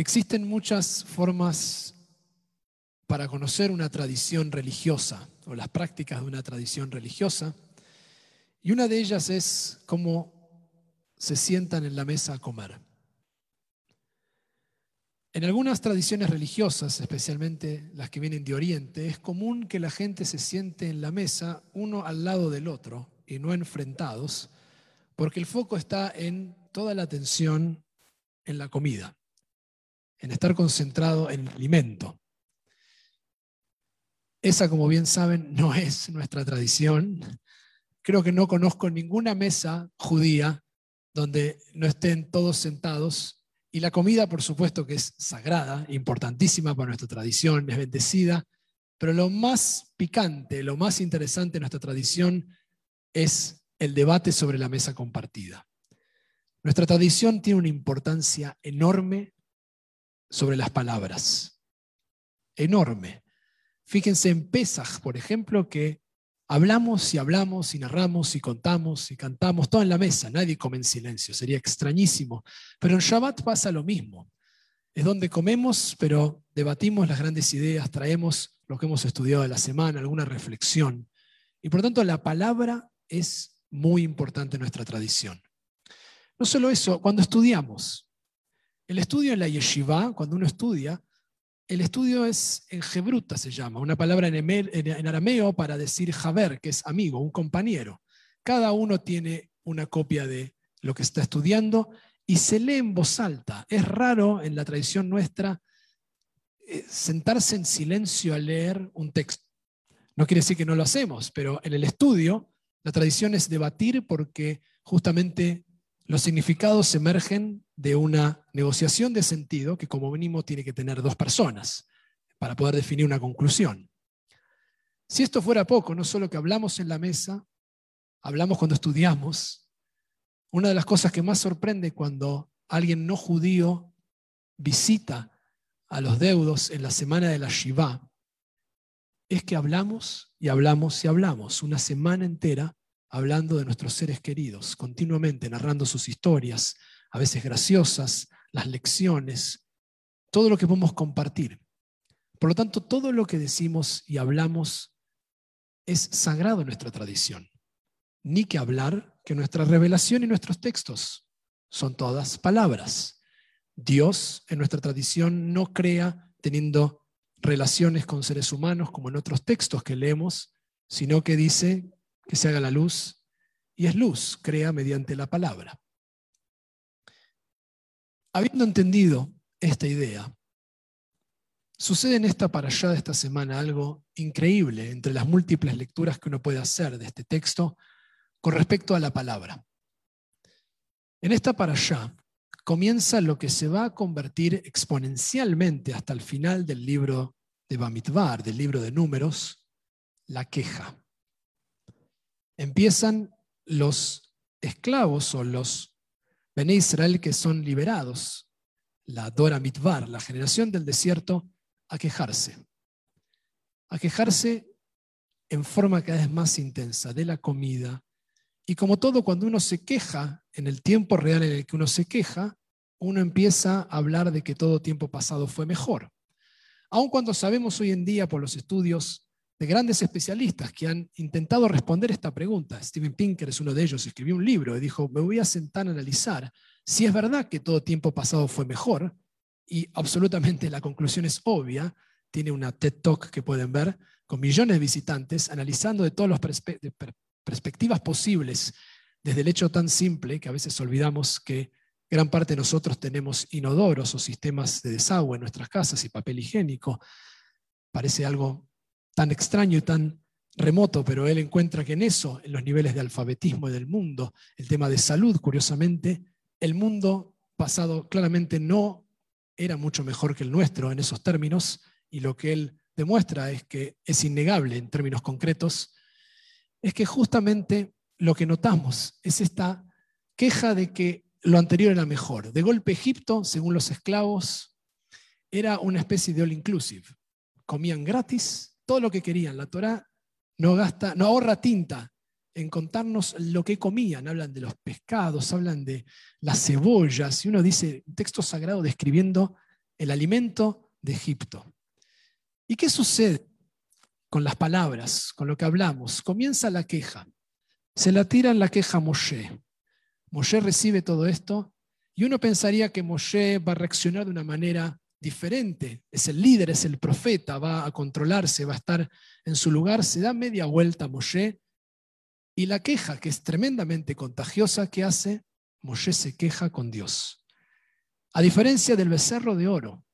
Existen muchas formas para conocer una tradición religiosa o las prácticas de una tradición religiosa, y una de ellas es cómo se sientan en la mesa a comer. En algunas tradiciones religiosas, especialmente las que vienen de Oriente, es común que la gente se siente en la mesa uno al lado del otro y no enfrentados, porque el foco está en toda la atención en la comida en estar concentrado en el alimento. Esa, como bien saben, no es nuestra tradición. Creo que no conozco ninguna mesa judía donde no estén todos sentados. Y la comida, por supuesto, que es sagrada, importantísima para nuestra tradición, es bendecida. Pero lo más picante, lo más interesante de nuestra tradición es el debate sobre la mesa compartida. Nuestra tradición tiene una importancia enorme sobre las palabras. Enorme. Fíjense en Pesach, por ejemplo, que hablamos y hablamos y narramos y contamos y cantamos, todo en la mesa, nadie come en silencio, sería extrañísimo. Pero en Shabbat pasa lo mismo. Es donde comemos, pero debatimos las grandes ideas, traemos lo que hemos estudiado de la semana, alguna reflexión. Y por tanto la palabra es muy importante en nuestra tradición. No solo eso, cuando estudiamos, el estudio en la yeshiva, cuando uno estudia, el estudio es en hebruta, se llama, una palabra en, arameo para decir javer, que es amigo, un compañero. Cada uno tiene una copia de lo que está estudiando y se lee en voz alta. Es raro en la tradición nuestra eh, sentarse en silencio a leer un texto. No quiere decir que no lo hacemos, pero en el estudio la tradición es debatir porque justamente los significados emergen de una negociación de sentido que como mínimo tiene que tener dos personas para poder definir una conclusión. Si esto fuera poco, no solo que hablamos en la mesa, hablamos cuando estudiamos, una de las cosas que más sorprende cuando alguien no judío visita a los deudos en la semana de la Shiva es que hablamos y hablamos y hablamos una semana entera hablando de nuestros seres queridos, continuamente narrando sus historias, a veces graciosas, las lecciones, todo lo que podemos compartir. Por lo tanto, todo lo que decimos y hablamos es sagrado en nuestra tradición. Ni que hablar que nuestra revelación y nuestros textos son todas palabras. Dios en nuestra tradición no crea teniendo relaciones con seres humanos como en otros textos que leemos, sino que dice que se haga la luz, y es luz, crea mediante la palabra. Habiendo entendido esta idea, sucede en esta para allá de esta semana algo increíble entre las múltiples lecturas que uno puede hacer de este texto con respecto a la palabra. En esta para allá comienza lo que se va a convertir exponencialmente hasta el final del libro de Bamidbar, del libro de números, la queja empiezan los esclavos o los Bene Israel que son liberados, la Dora Mitvar, la generación del desierto, a quejarse. A quejarse en forma cada vez más intensa de la comida. Y como todo, cuando uno se queja, en el tiempo real en el que uno se queja, uno empieza a hablar de que todo tiempo pasado fue mejor. Aun cuando sabemos hoy en día por los estudios de grandes especialistas que han intentado responder esta pregunta. Steven Pinker es uno de ellos, escribió un libro y dijo, me voy a sentar a analizar si es verdad que todo tiempo pasado fue mejor, y absolutamente la conclusión es obvia, tiene una TED Talk que pueden ver con millones de visitantes, analizando de todas las perspectivas posibles, desde el hecho tan simple que a veces olvidamos que gran parte de nosotros tenemos inodoros o sistemas de desagüe en nuestras casas y papel higiénico. Parece algo tan extraño y tan remoto, pero él encuentra que en eso, en los niveles de alfabetismo del mundo, el tema de salud, curiosamente, el mundo pasado claramente no era mucho mejor que el nuestro en esos términos, y lo que él demuestra es que es innegable en términos concretos, es que justamente lo que notamos es esta queja de que lo anterior era mejor. De golpe Egipto, según los esclavos, era una especie de all inclusive. Comían gratis, todo lo que querían. La Torá no, gasta, no ahorra tinta en contarnos lo que comían. Hablan de los pescados, hablan de las cebollas. Y uno dice, texto sagrado describiendo el alimento de Egipto. ¿Y qué sucede con las palabras, con lo que hablamos? Comienza la queja. Se la tira en la queja a Moshe. Moshe recibe todo esto y uno pensaría que Moshe va a reaccionar de una manera diferente. Es el líder, es el profeta, va a controlarse, va a estar en su lugar. Se da media vuelta Moshe y la queja, que es tremendamente contagiosa, ¿qué hace? Moshe se queja con Dios. A diferencia del becerro de oro,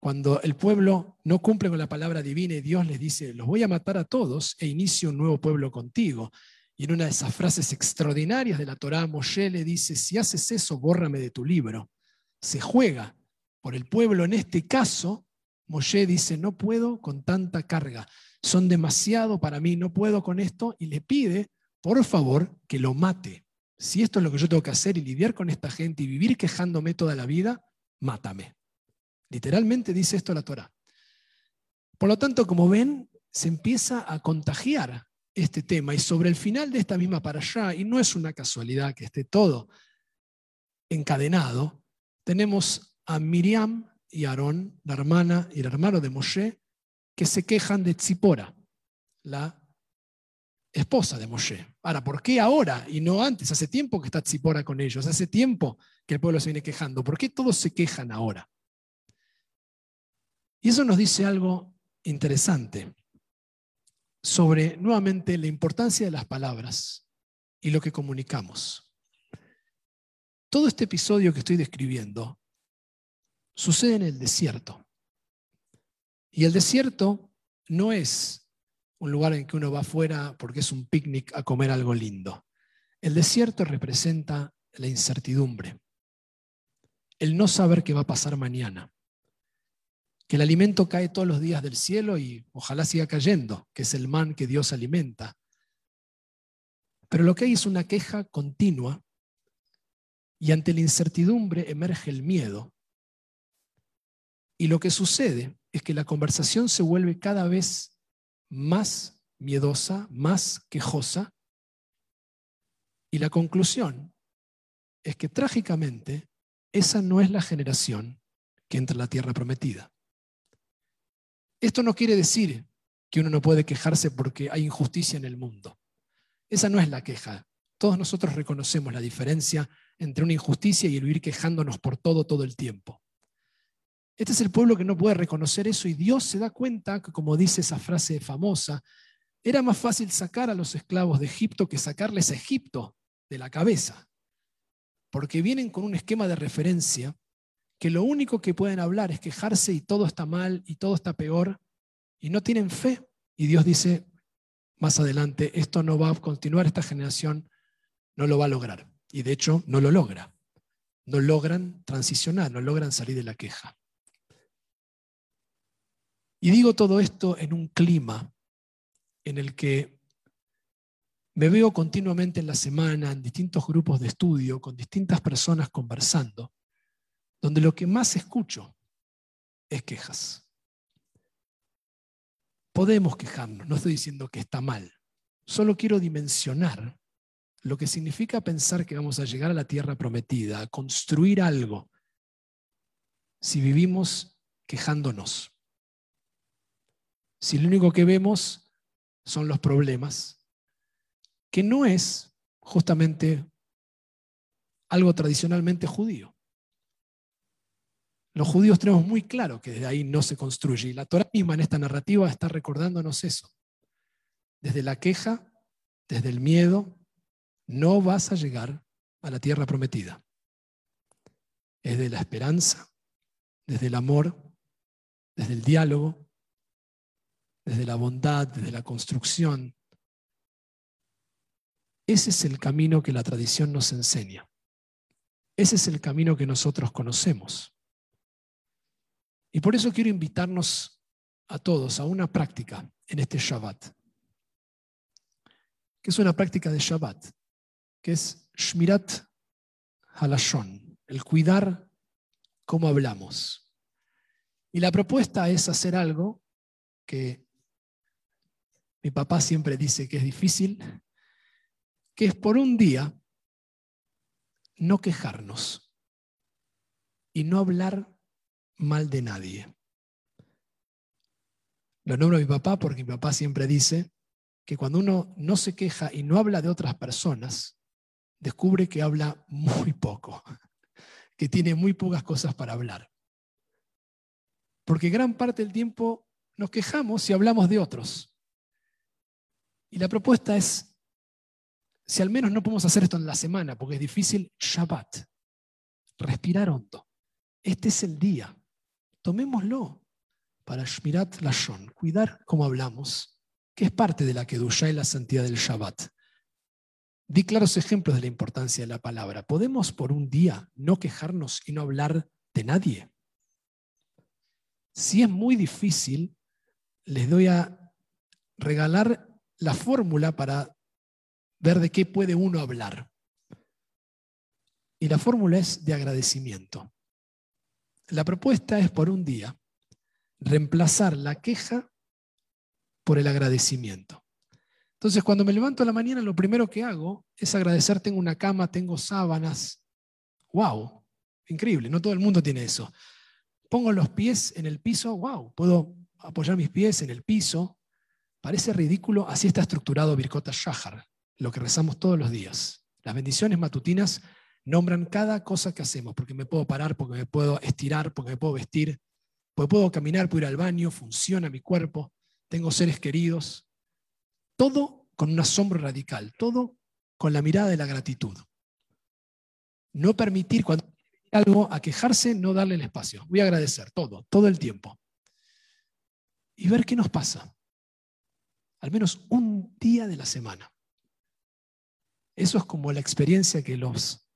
cuando el pueblo no cumple con la palabra divina y Dios les dice, los voy a matar a todos e inicio un nuevo pueblo contigo. Y en una de esas frases extraordinarias de la Torá, Moshe le dice, si haces eso, bórrame de tu libro. Se juega por el pueblo. En este caso, Moshe dice, no puedo con tanta carga, son demasiado para mí, no puedo con esto, y le pide, por favor, que lo mate. Si esto es lo que yo tengo que hacer y lidiar con esta gente y vivir quejándome toda la vida, mátame. Literalmente dice esto la Torá. Por lo tanto, como ven, se empieza a contagiar este tema. Y sobre el final de esta misma para allá, y no es una casualidad que esté todo encadenado, tenemos a Miriam y Aarón, la hermana y el hermano de Moshe, que se quejan de Tzipora, la esposa de Moshe. Ahora, ¿por qué ahora y no antes? Hace tiempo que está Tzipora con ellos, hace tiempo que el pueblo se viene quejando. ¿Por qué todos se quejan ahora? Y eso nos dice algo interesante sobre nuevamente la importancia de las palabras y lo que comunicamos. Todo este episodio que estoy describiendo sucede en el desierto. Y el desierto no es un lugar en que uno va afuera porque es un picnic a comer algo lindo. El desierto representa la incertidumbre, el no saber qué va a pasar mañana que el alimento cae todos los días del cielo y ojalá siga cayendo, que es el man que Dios alimenta. Pero lo que hay es una queja continua y ante la incertidumbre emerge el miedo. Y lo que sucede es que la conversación se vuelve cada vez más miedosa, más quejosa. Y la conclusión es que trágicamente esa no es la generación que entra a la tierra prometida. Esto no quiere decir que uno no puede quejarse porque hay injusticia en el mundo. Esa no es la queja. Todos nosotros reconocemos la diferencia entre una injusticia y el vivir quejándonos por todo todo el tiempo. Este es el pueblo que no puede reconocer eso y Dios se da cuenta que, como dice esa frase famosa, era más fácil sacar a los esclavos de Egipto que sacarles a Egipto de la cabeza, porque vienen con un esquema de referencia que lo único que pueden hablar es quejarse y todo está mal y todo está peor y no tienen fe. Y Dios dice más adelante, esto no va a continuar, esta generación no lo va a lograr. Y de hecho no lo logra. No logran transicionar, no logran salir de la queja. Y digo todo esto en un clima en el que me veo continuamente en la semana en distintos grupos de estudio con distintas personas conversando donde lo que más escucho es quejas. Podemos quejarnos, no estoy diciendo que está mal, solo quiero dimensionar lo que significa pensar que vamos a llegar a la tierra prometida, a construir algo, si vivimos quejándonos. Si lo único que vemos son los problemas, que no es justamente algo tradicionalmente judío. Los judíos tenemos muy claro que desde ahí no se construye. Y la Torah misma en esta narrativa está recordándonos eso. Desde la queja, desde el miedo, no vas a llegar a la tierra prometida. Es de la esperanza, desde el amor, desde el diálogo, desde la bondad, desde la construcción. Ese es el camino que la tradición nos enseña. Ese es el camino que nosotros conocemos. Y por eso quiero invitarnos a todos a una práctica en este Shabbat, que es una práctica de Shabbat, que es Shmirat Halashon, el cuidar cómo hablamos. Y la propuesta es hacer algo que mi papá siempre dice que es difícil, que es por un día no quejarnos y no hablar mal de nadie. Lo nombro a mi papá porque mi papá siempre dice que cuando uno no se queja y no habla de otras personas, descubre que habla muy poco, que tiene muy pocas cosas para hablar. Porque gran parte del tiempo nos quejamos y hablamos de otros. Y la propuesta es, si al menos no podemos hacer esto en la semana, porque es difícil, Shabbat, respirar hondo. Este es el día. Tomémoslo para Shmirat Lashon, cuidar cómo hablamos, que es parte de la Kedusha y la santidad del Shabbat. Di claros ejemplos de la importancia de la palabra. ¿Podemos por un día no quejarnos y no hablar de nadie? Si es muy difícil, les doy a regalar la fórmula para ver de qué puede uno hablar. Y la fórmula es de agradecimiento. La propuesta es por un día reemplazar la queja por el agradecimiento. Entonces, cuando me levanto a la mañana, lo primero que hago es agradecer, tengo una cama, tengo sábanas. ¡Wow! Increíble, no todo el mundo tiene eso. Pongo los pies en el piso, ¡wow! Puedo apoyar mis pies en el piso. Parece ridículo, así está estructurado Birkota Shahar, lo que rezamos todos los días. Las bendiciones matutinas nombran cada cosa que hacemos, porque me puedo parar, porque me puedo estirar, porque me puedo vestir, porque puedo caminar, puedo ir al baño, funciona mi cuerpo, tengo seres queridos. Todo con un asombro radical, todo con la mirada de la gratitud. No permitir cuando algo a quejarse, no darle el espacio. Voy a agradecer todo, todo el tiempo. Y ver qué nos pasa. Al menos un día de la semana. Eso es como la experiencia que los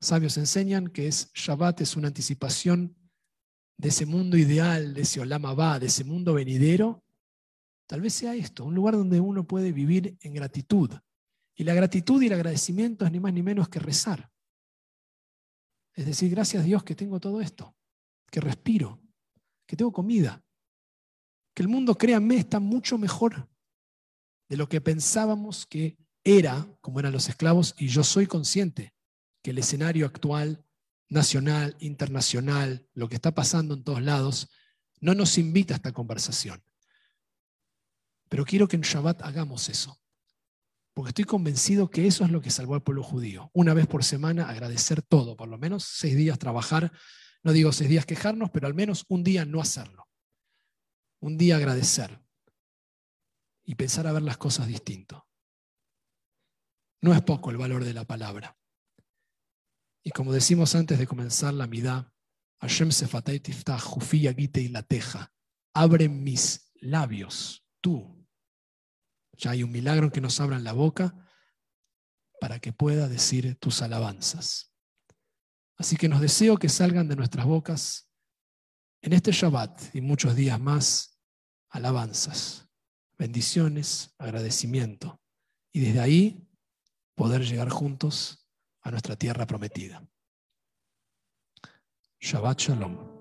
sabios enseñan, que es Shabbat es una anticipación de ese mundo ideal, de ese Olam Abba, de ese mundo venidero, tal vez sea esto, un lugar donde uno puede vivir en gratitud. Y la gratitud y el agradecimiento es ni más ni menos que rezar. Es decir, gracias a Dios que tengo todo esto, que respiro, que tengo comida, que el mundo, créanme, está mucho mejor de lo que pensábamos que era, como eran los esclavos, y yo soy consciente que el escenario actual, nacional, internacional, lo que está pasando en todos lados, no nos invita a esta conversación. Pero quiero que en Shabbat hagamos eso, porque estoy convencido que eso es lo que salvó al pueblo judío. Una vez por semana agradecer todo, por lo menos seis días trabajar, no digo seis días quejarnos, pero al menos un día no hacerlo. Un día agradecer y pensar a ver las cosas distinto. No es poco el valor de la palabra. Y como decimos antes de comenzar la midá, Hashem sefatay tiftah, gite y la teja. Abre mis labios, tú. Ya hay un milagro en que nos abran la boca para que pueda decir tus alabanzas. Así que nos deseo que salgan de nuestras bocas en este Shabbat y muchos días más alabanzas, bendiciones, agradecimiento. Y desde ahí poder llegar juntos a nuestra tierra prometida. Shabbat Shalom.